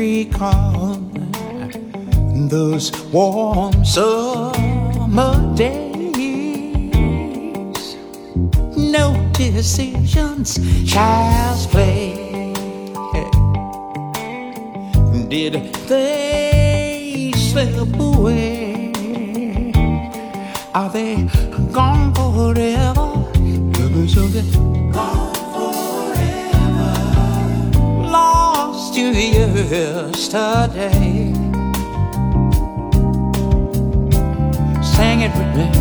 recall those warm summer days. No decisions, child's play. Did they slip away? Are they gone forever? So gone. yesterday. Sang it with me.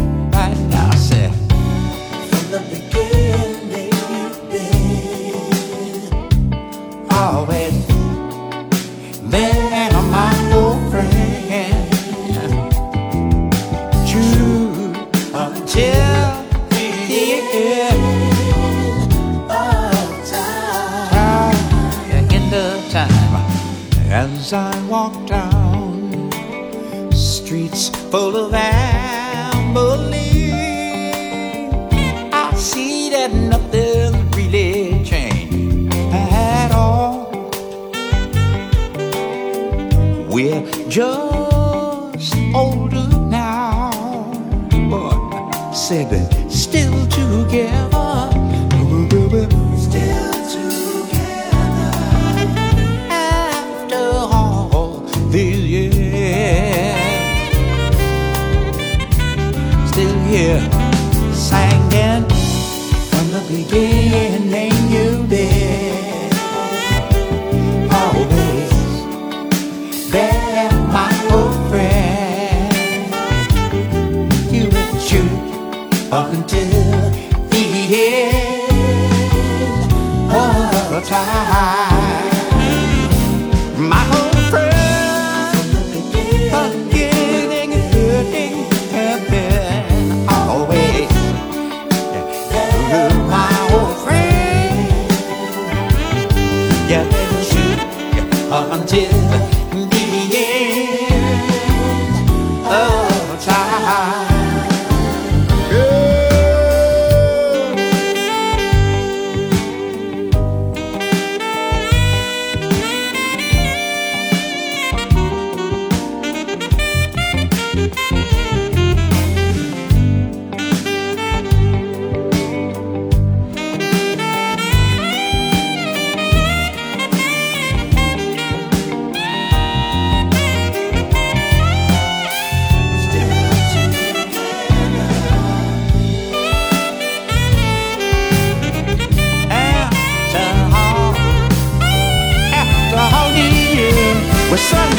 yeah sun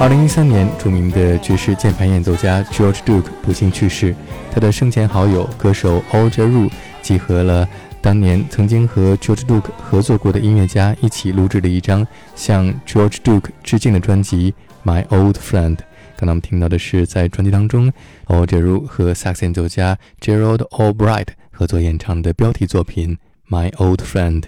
二零一三年，著名的爵士键盘演奏家 George Duke 不幸去世。他的生前好友歌手 Olga Ru 集合了当年曾经和 George Duke 合作过的音乐家一起录制了一张向 George Duke 致敬的专辑《My Old Friend》。刚才我们听到的是在专辑当中，Olga Ru 和萨克斯演奏家 Gerald Albright 合作演唱的标题作品《My Old Friend》。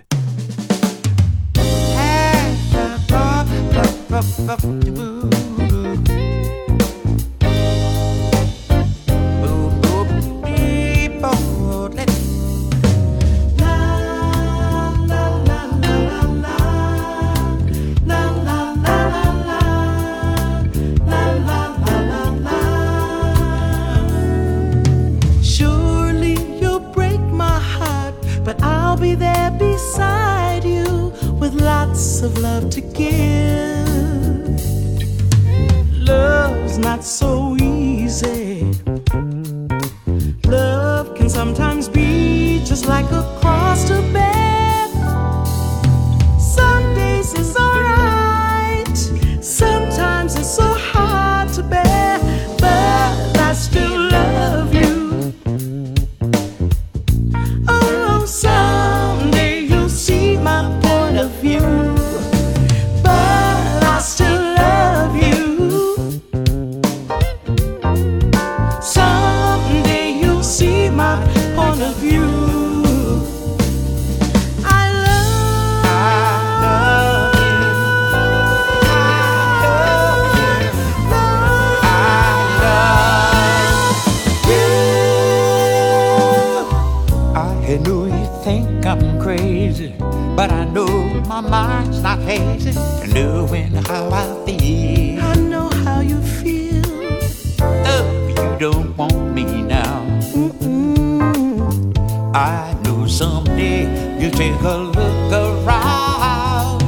I know someday you'll take a look around,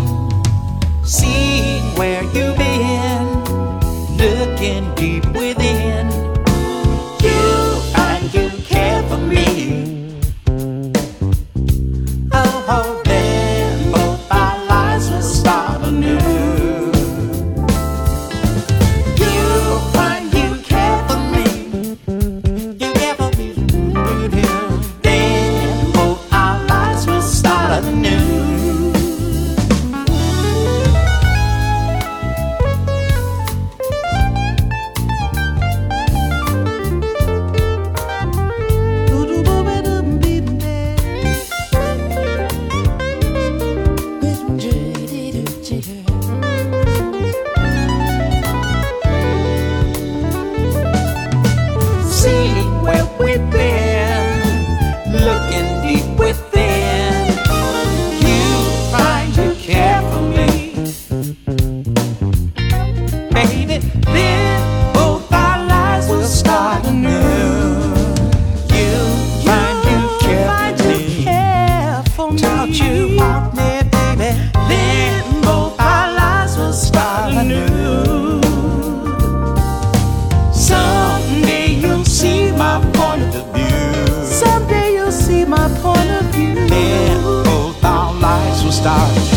see where you've start.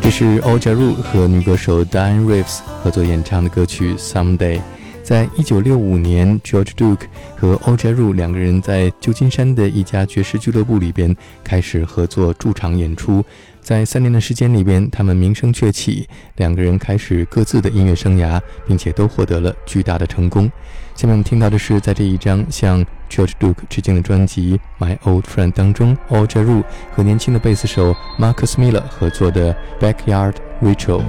这是 o j a r u 和女歌手 Diane Reeves 合作演唱的歌曲《Someday》。在一九六五年，George Duke 和 o j a r u 两个人在旧金山的一家爵士俱乐部里边开始合作驻场演出。在三年的时间里边，他们名声鹊起，两个人开始各自的音乐生涯，并且都获得了巨大的成功。下面我们听到的是在这一张像 George Duke 致敬的专辑《My Old Friend》当中 o j a r u 和年轻的贝斯手 Marcus Miller 合作的《Backyard Ritual》。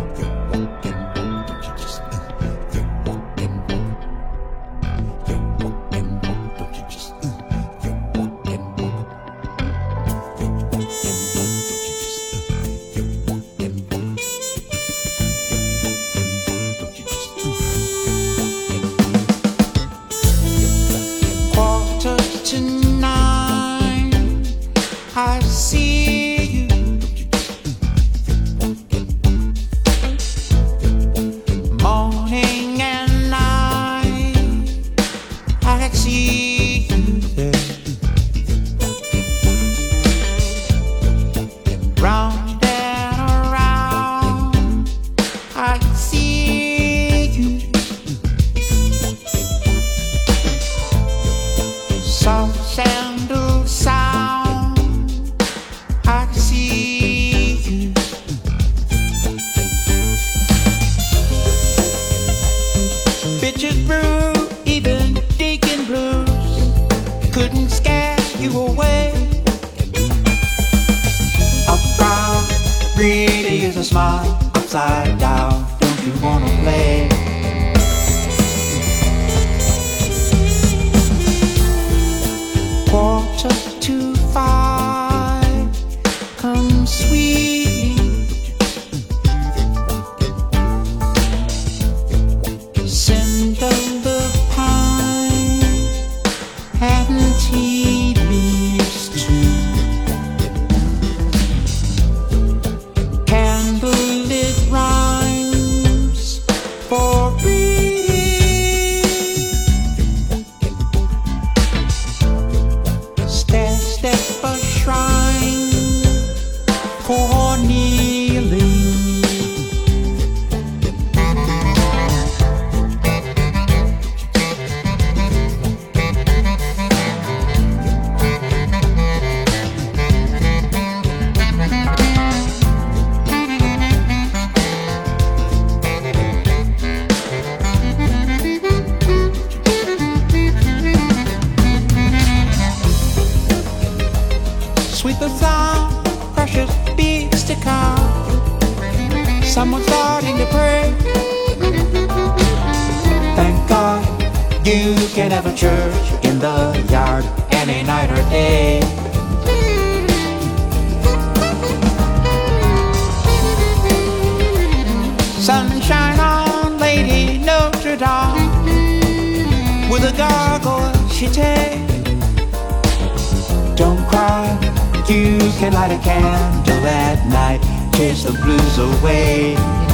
See. pretty days, a smile upside down. Don't you wanna play? Quarter to five. Sunshine on Lady Notre Dame with a gargoyle she takes. Don't cry, you can light a candle at night, chase the blues away.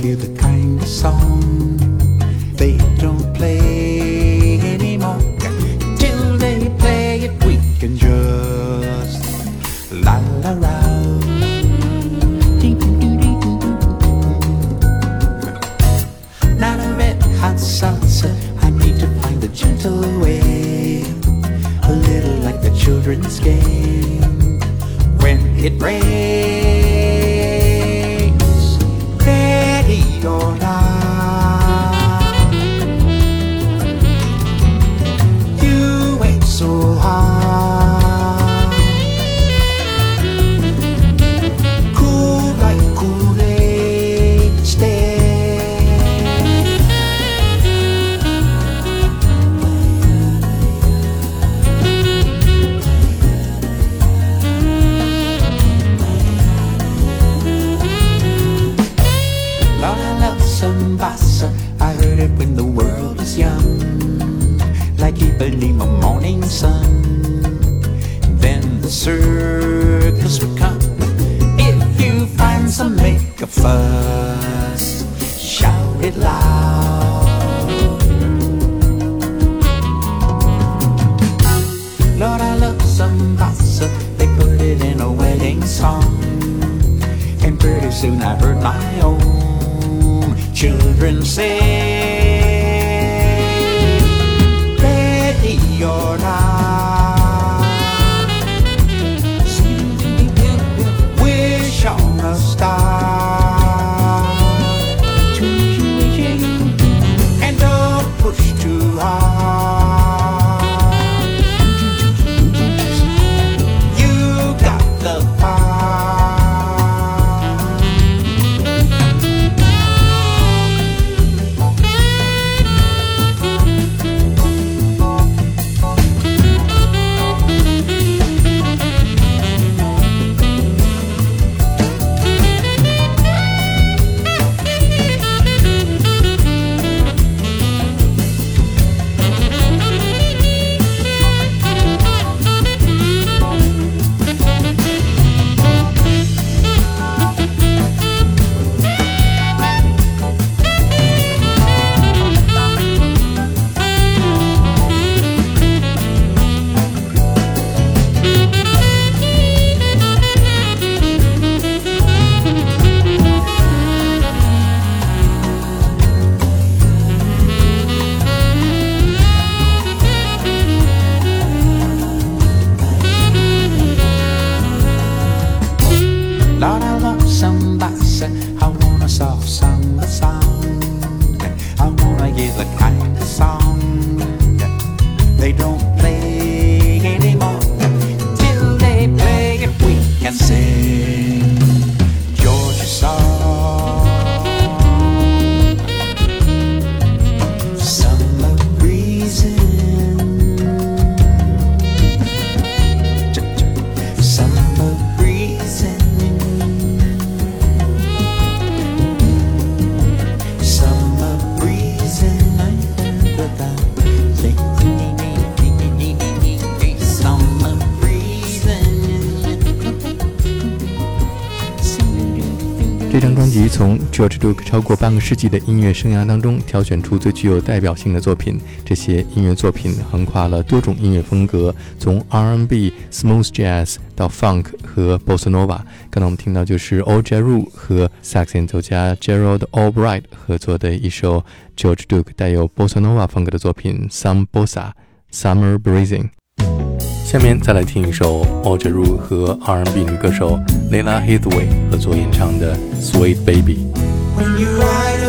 hear the kind of song they don't play anymore. Till they play it, we can just la la la. Not a red hot salsa, I need to find a gentle way, a little like the children's game when it rains. George Duke 超过半个世纪的音乐生涯当中挑选出最具有代表性的作品。这些音乐作品横跨了多种音乐风格，从 R&B、Smooth Jazz 到 Funk 和 Bossa Nova。刚才我们听到就是 o j a r u 和萨克斯演奏家 Gerald Albright 合作的一首 George Duke 带有 Bossa Nova 风格的作品《Some Bossa Summer Breezing》。下面再来听一首 R&B 女歌手 Lalah 合作演唱的《Sweet Baby》。When I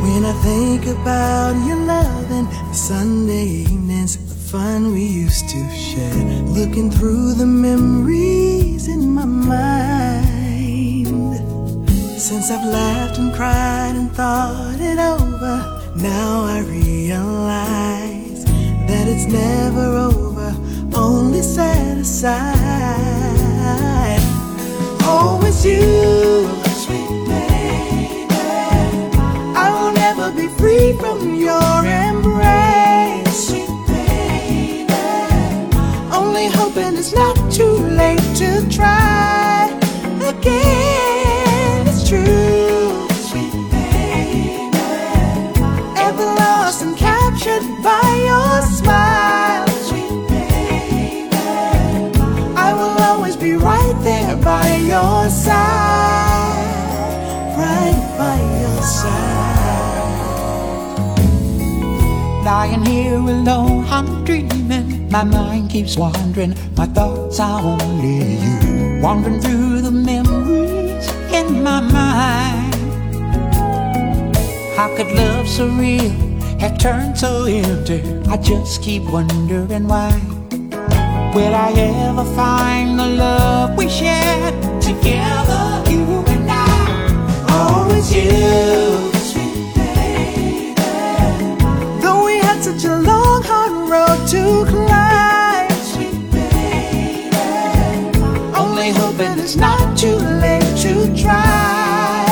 When I think about your love and Sunday evenings fun we used to share, looking through the memories in my mind. Since I've laughed and cried and thought it over, now I realize that it's never over, only set aside. Oh, it's you, sweet baby. I will never be free from your embrace, It's not too late to try again. It's true, sweet baby. Ever lost and captured by your smile, sweet baby. I will always be right there by your side, right by your side. Lying here alone, I'm dreaming. My mind keeps wandering, my thoughts are only you. Wandering through the memories in my mind. How could love so real have turned so empty? I just keep wondering why. Will I ever find the love we shared together, you and I? Oh, it's you. Road to climb, Sweet baby. only hoping it's not too late to try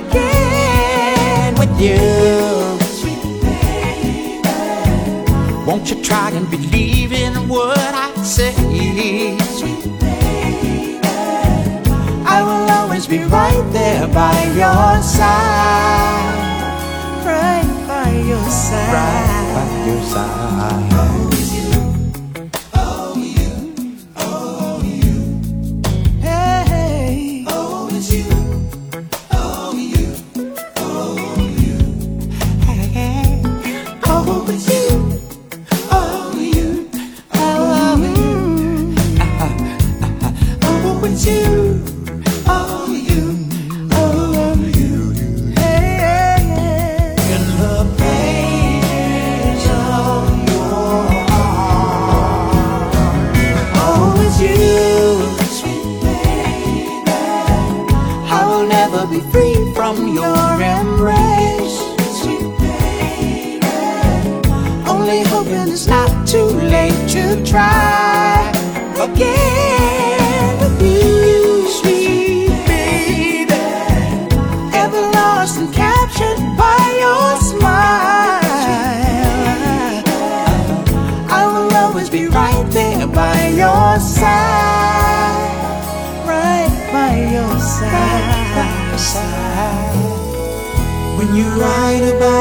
again with you. Sweet baby. Won't you try and believe in what I say? Sweet baby. I will always be right there by your side, right by your side. Right by your side. Hey, you write about